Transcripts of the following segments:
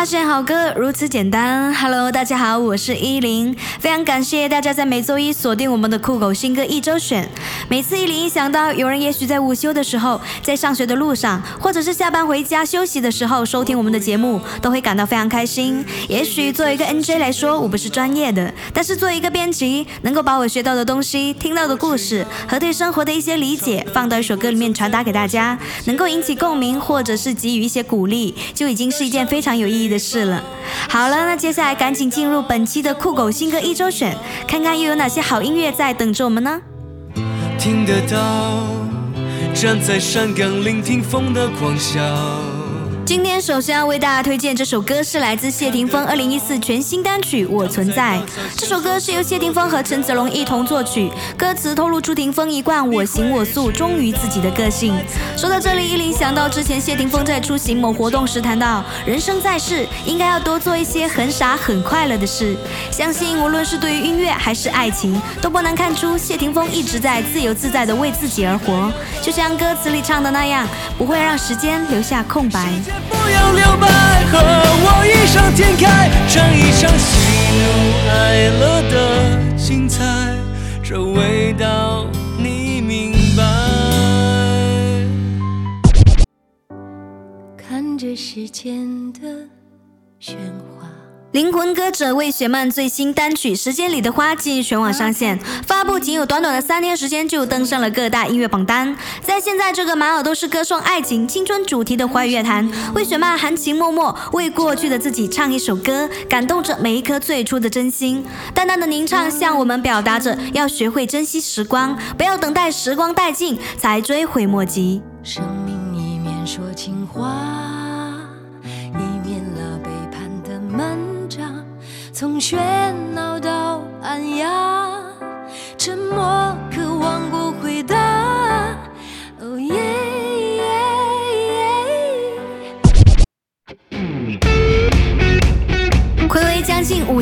发现好歌如此简单。Hello，大家好，我是依林，非常感谢大家在每周一锁定我们的酷狗新歌一周选。每次依林一想到有人也许在午休的时候，在上学的路上，或者是下班回家休息的时候收听我们的节目，都会感到非常开心。也许作为一个 NJ 来说，我不是专业的，但是作为一个编辑，能够把我学到的东西、听到的故事和对生活的一些理解，放到一首歌里面传达给大家，能够引起共鸣，或者是给予一些鼓励，就已经是一件非常有意义。的事了。好了，那接下来赶紧进入本期的酷狗新歌一周选，看看又有哪些好音乐在等着我们呢？听得到，站在山岗聆听风的狂笑。今天首先要为大家推荐这首歌，是来自谢霆锋二零一四全新单曲《我存在》。这首歌是由谢霆锋和陈子龙一同作曲，歌词透露出霆锋一贯我行我素、忠于自己的个性。说到这里，依琳想到之前谢霆锋在出席某活动时谈到，人生在世应该要多做一些很傻很快乐的事。相信无论是对于音乐还是爱情，都不难看出谢霆锋一直在自由自在的为自己而活，就像歌词里唱的那样，不会让时间留下空白。不要留白，和我异想天开，唱一场喜怒哀乐的精彩，这味道你明白。看着时间的喧哗。灵魂歌者魏雪曼最新单曲《时间里的花》季全网上线，发布仅有短短的三天时间就登上了各大音乐榜单。在现在这个满耳都是歌颂爱情、青春主题的华语乐坛，魏雪曼含情脉脉为过去的自己唱一首歌，感动着每一颗最初的真心。淡淡的吟唱向我们表达着要学会珍惜时光，不要等待时光殆尽才追悔莫及。生命里面说情话。从喧闹到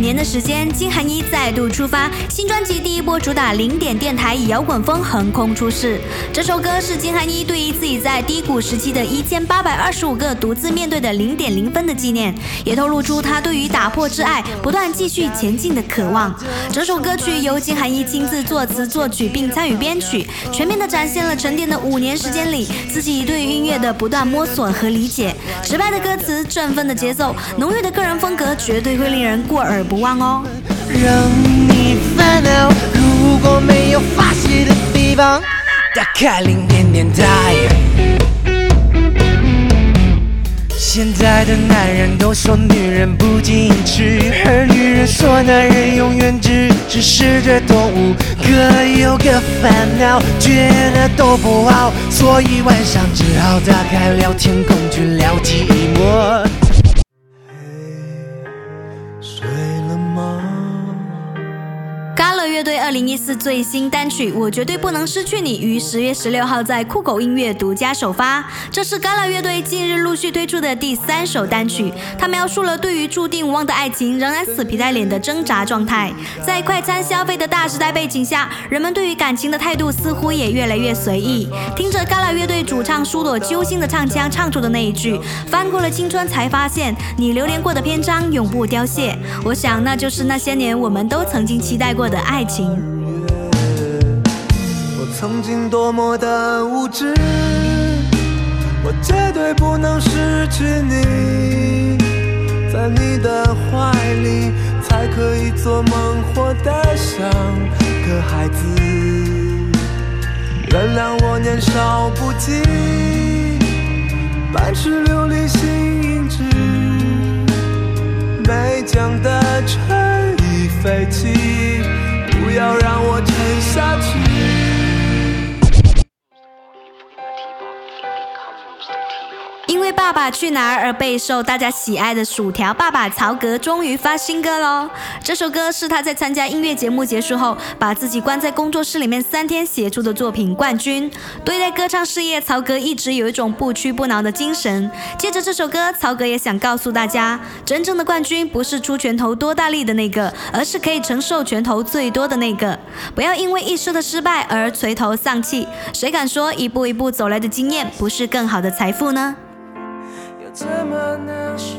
年的时间，金韩一再度出发，新专辑第一波主打零点电台以摇滚风横空出世。这首歌是金韩一对于自己在低谷时期的一千八百二十五个独自面对的零点零分的纪念，也透露出他对于打破挚爱、不断继续前进的渴望。整首歌曲由金韩一亲自作词作曲并参与编曲，全面的展现了沉淀的五年时间里自己对音乐的不断摸索和理解。直白的歌词，振奋的节奏，浓郁的个人风格，绝对会令人。过耳不忘哦。让你烦恼，如果没有发泄的地方，打开零点电台。现在的男人都说女人不矜持，而女人说男人永远只只是个动物，各有各烦恼，觉得都不好，所以晚上只好打开聊天工具聊寂寞。乐队二零一四最新单曲《我绝对不能失去你》于十月十六号在酷狗音乐独家首发。这是 Gala 乐队近日陆续推出的第三首单曲。它描述了对于注定无望的爱情仍然死皮赖脸的挣扎状态。在快餐消费的大时代背景下，人们对于感情的态度似乎也越来越随意。听着 Gala 乐队主唱疏朵揪心的唱腔唱出的那一句：“翻过了青春，才发现你流连过的篇章永不凋谢。”我想，那就是那些年我们都曾经期待过的爱。我曾经多么的无知，我绝对不能失去你，在你的怀里才可以做梦，活得像个孩子。原谅我年少不羁，白痴流离心硬志，没讲的春已飞起。不要让我沉下去。爸爸去哪儿》而备受大家喜爱的薯条爸爸曹格终于发新歌喽！这首歌是他在参加音乐节目结束后，把自己关在工作室里面三天写出的作品《冠军》。对待歌唱事业，曹格一直有一种不屈不挠的精神。借着这首歌，曹格也想告诉大家，真正的冠军不是出拳头多大力的那个，而是可以承受拳头最多的那个。不要因为一时的失败而垂头丧气。谁敢说一步一步走来的经验不是更好的财富呢？怎么能释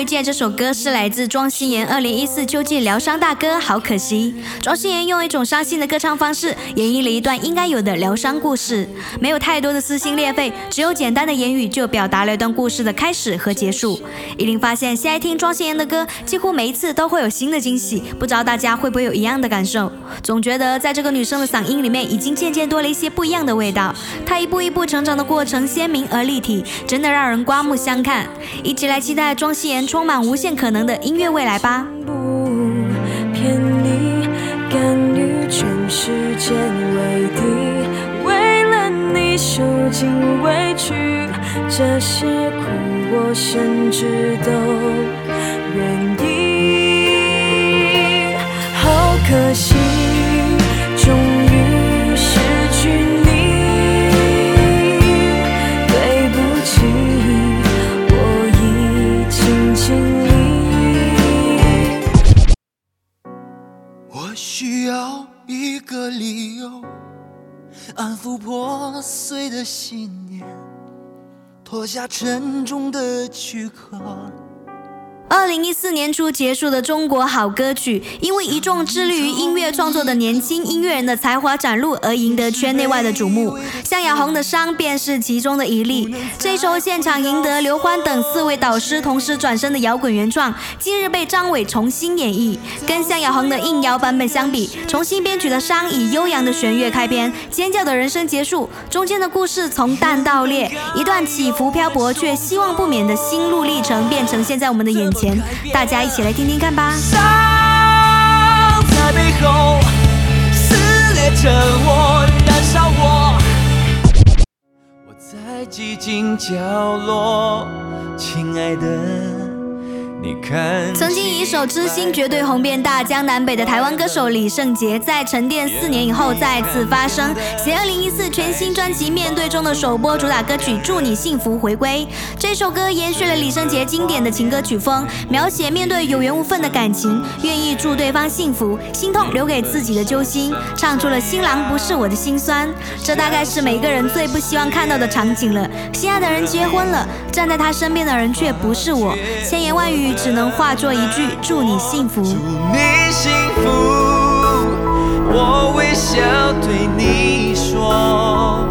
推荐这首歌是来自庄心妍二零一四秋季疗伤大歌《好可惜》。庄心妍用一种伤心的歌唱方式，演绎了一段应该有的疗伤故事，没有太多的撕心裂肺，只有简单的言语就表达了一段故事的开始和结束。依琳发现，现在听庄心妍的歌，几乎每一次都会有新的惊喜，不知道大家会不会有一样的感受？总觉得在这个女生的嗓音里面，已经渐渐多了一些不一样的味道。她一步一步成长的过程鲜明而立体，真的让人刮目相看。一起来期待庄心妍充满无限可能的音乐未来吧！不骗你，甘于全世界为敌，为了你受尽委屈，这些苦我甚至都愿意。好可惜，不破碎的信念，脱下沉重的躯壳。二零一四年初结束的中国好歌曲，因为一众致力于音乐创作的年轻音乐人的才华展露而赢得圈内外的瞩目。向亚红的《伤》便是其中的一例。这首现场赢得刘欢等四位导师同时转身的摇滚原创，今日被张伟重新演绎。跟向亚红的硬摇版本相比，重新编曲的《伤》以悠扬的弦乐开篇，尖叫的人声结束，中间的故事从淡到烈，一段起伏漂泊却希望不免的心路历程便呈现在我们的眼前。大家一起来听听看吧。伤在背后撕裂着我，燃烧我。我在寂静角落，亲爱的，曾经以一首《知心》绝对红遍大江南北的台湾歌手李圣杰，在沉淀四年以后再次发声，携2014全新专辑《面对》中的首播主打歌曲《祝你幸福》回归。这首歌延续了李圣杰经典的情歌曲风，描写面对有缘无分的感情，愿意祝对方幸福，心痛留给自己的揪心，唱出了新郎不是我的心酸。这大概是每个人最不希望看到的场景了。心爱的人结婚了，站在他身边的人却不是我，千言万语只能化作一句祝你幸福。祝你幸福，我微笑对你说，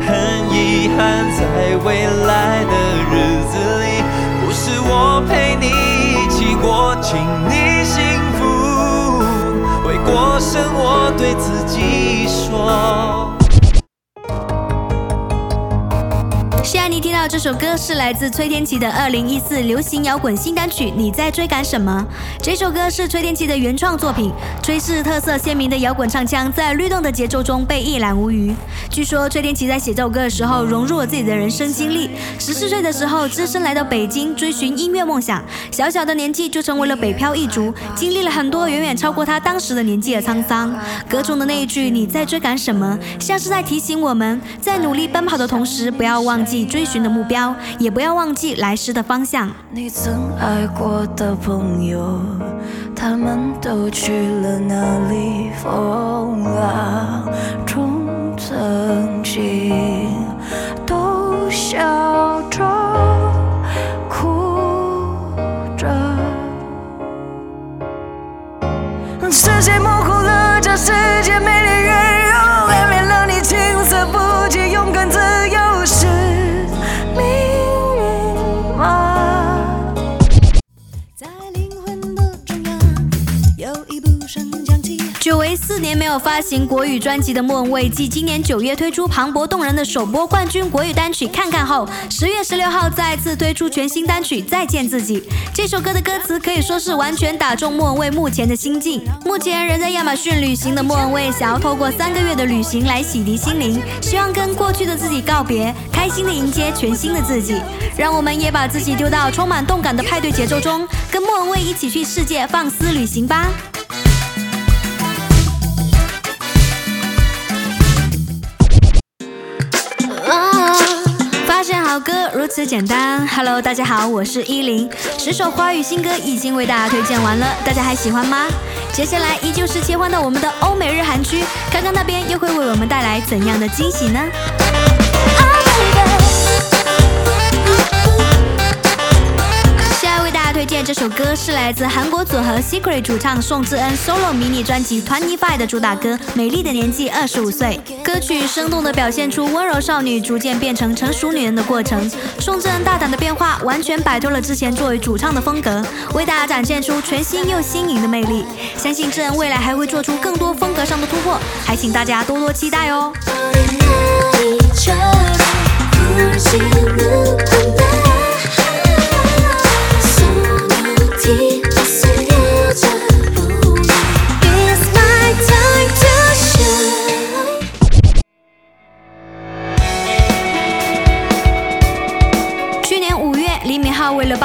很遗憾在未来的日子里，不是我陪你一起过，请你幸福，回过神我对自己说。你听到这首歌是来自崔天琪的二零一四流行摇滚新单曲《你在追赶什么》。这首歌是崔天琪的原创作品，崔氏特色鲜明的摇滚唱腔在律动的节奏中被一览无余。据说崔天琪在写这首歌的时候融入了自己的人生经历。十四岁的时候，只身来到北京追寻音乐梦想，小小的年纪就成为了北漂一族，经历了很多远远超过他当时的年纪的沧桑。歌中的那一句“你在追赶什么”，像是在提醒我们，在努力奔跑的同时，不要忘记追寻的目标，也不要忘记来时的方向。你曾爱过的朋友，他们都去了哪里？风浪中曾经都笑着、年没有发行国语专辑的莫文蔚，继今年九月推出磅礴动人的首播冠军国语单曲《看看》后，十月十六号再次推出全新单曲《再见自己》。这首歌的歌词可以说是完全打中莫文蔚目前的心境。目前人在亚马逊旅行的莫文蔚，想要透过三个月的旅行来洗涤心灵，希望跟过去的自己告别，开心的迎接全新的自己。让我们也把自己丢到充满动感的派对节奏中，跟莫文蔚一起去世界放肆旅行吧。歌如此简单。Hello，大家好，我是依林。十首华语新歌已经为大家推荐完了，大家还喜欢吗？接下来依旧是切换到我们的欧美日韩区，看看那边又会为我们带来怎样的惊喜呢？推荐这首歌是来自韩国组合 Secret 主唱宋智恩 solo 迷你专辑《Twenty Five》的主打歌《美丽的年纪二十五岁》。歌曲生动地表现出温柔少女逐渐变成成熟女人的过程。宋智恩大胆的变化，完全摆脱了之前作为主唱的风格，为大家展现出全新又新颖的魅力。相信智恩未来还会做出更多风格上的突破，还请大家多多期待哦。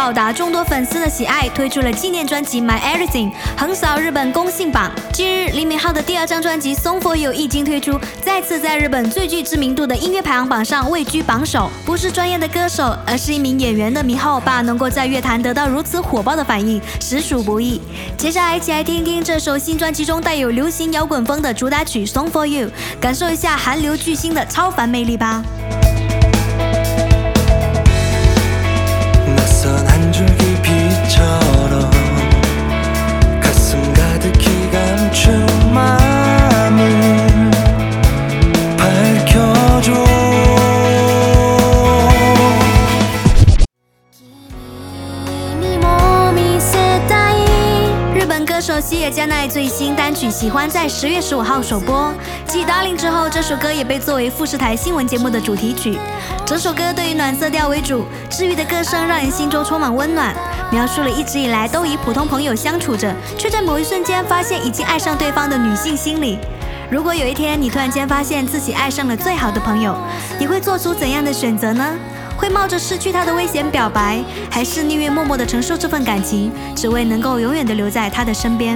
报答众多粉丝的喜爱，推出了纪念专辑《My Everything》，横扫日本公信榜。近日，李敏镐的第二张专辑《Song for You》一经推出，再次在日本最具知名度的音乐排行榜上位居榜首。不是专业的歌手，而是一名演员的米镐欧巴，能够在乐坛得到如此火爆的反应，实属不易。接下来，一起来听听这首新专辑中带有流行摇滚风的主打曲《Song for You》，感受一下韩流巨星的超凡魅力吧。西野加奈最新单曲《喜欢》在十月十五号首播，继《Darling》之后，这首歌也被作为富士台新闻节目的主题曲。整首歌对于暖色调为主，治愈的歌声让人心中充满温暖，描述了一直以来都以普通朋友相处着，却在某一瞬间发现已经爱上对方的女性心理。如果有一天你突然间发现自己爱上了最好的朋友，你会做出怎样的选择呢？会冒着失去他的危险表白，还是宁愿默默的承受这份感情，只为能够永远的留在他的身边？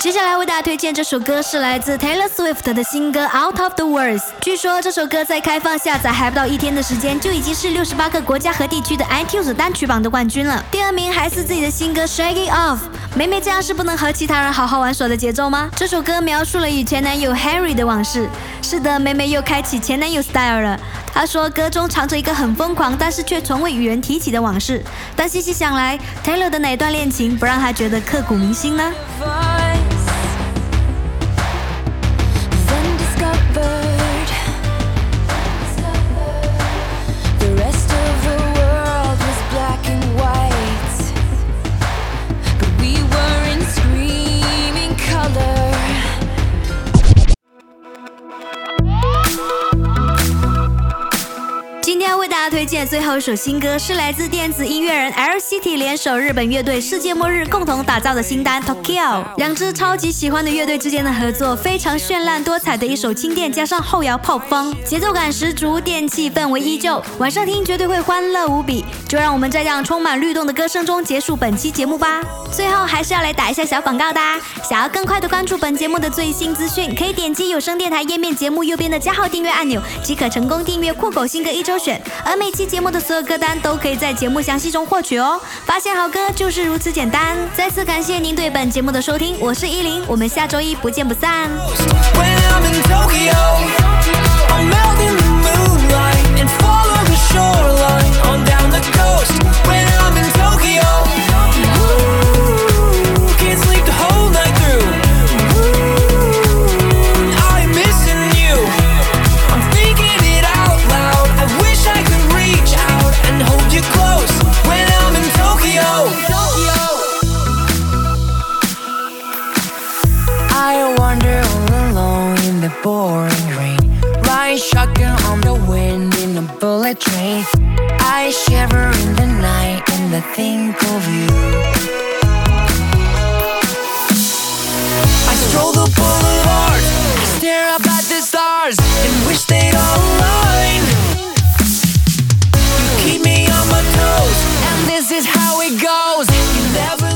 接下来为大家推荐这首歌是来自 Taylor Swift 的新歌《Out of the World》。据说这首歌在开放下载还不到一天的时间，就已经是六十八个国家和地区的 iTunes 单曲榜的冠军了。第二名还是自己的新歌《Shake It Off》。梅梅这样是不能和其他人好好玩耍的节奏吗？这首歌描述了与前男友 Harry 的往事。是的，梅梅又开启前男友 style 了。她说歌中藏着一个很疯狂，但是却从未与人提起的往事。但细细想来，Taylor 的哪段恋情不让她觉得刻骨铭心呢？最后一首新歌是来自电子音乐人 LCT 联手日本乐队世界末日共同打造的新单 Tokyo。两支超级喜欢的乐队之间的合作，非常绚烂多彩的一首轻电加上后摇炮风，节奏感十足，电气氛围依旧，晚上听绝对会欢乐无比。就让我们在这样充满律动的歌声中结束本期节目吧。最后还是要来打一下小广告的，想要更快的关注本节目的最新资讯，可以点击有声电台页面节目右边的加号订阅按钮，即可成功订阅酷狗新歌一周选。而每期节目的所有歌单都可以在节目详细中获取哦。发现好歌就是如此简单。再次感谢您对本节目的收听，我是依林，我们下周一不见不散。pouring rain. Riding shotgun on the wind in a bullet train. I shiver in the night and I think of you. I stroll the boulevard, stare up at the stars, and wish they'd all align. You keep me on my toes, and this is how it goes. You never.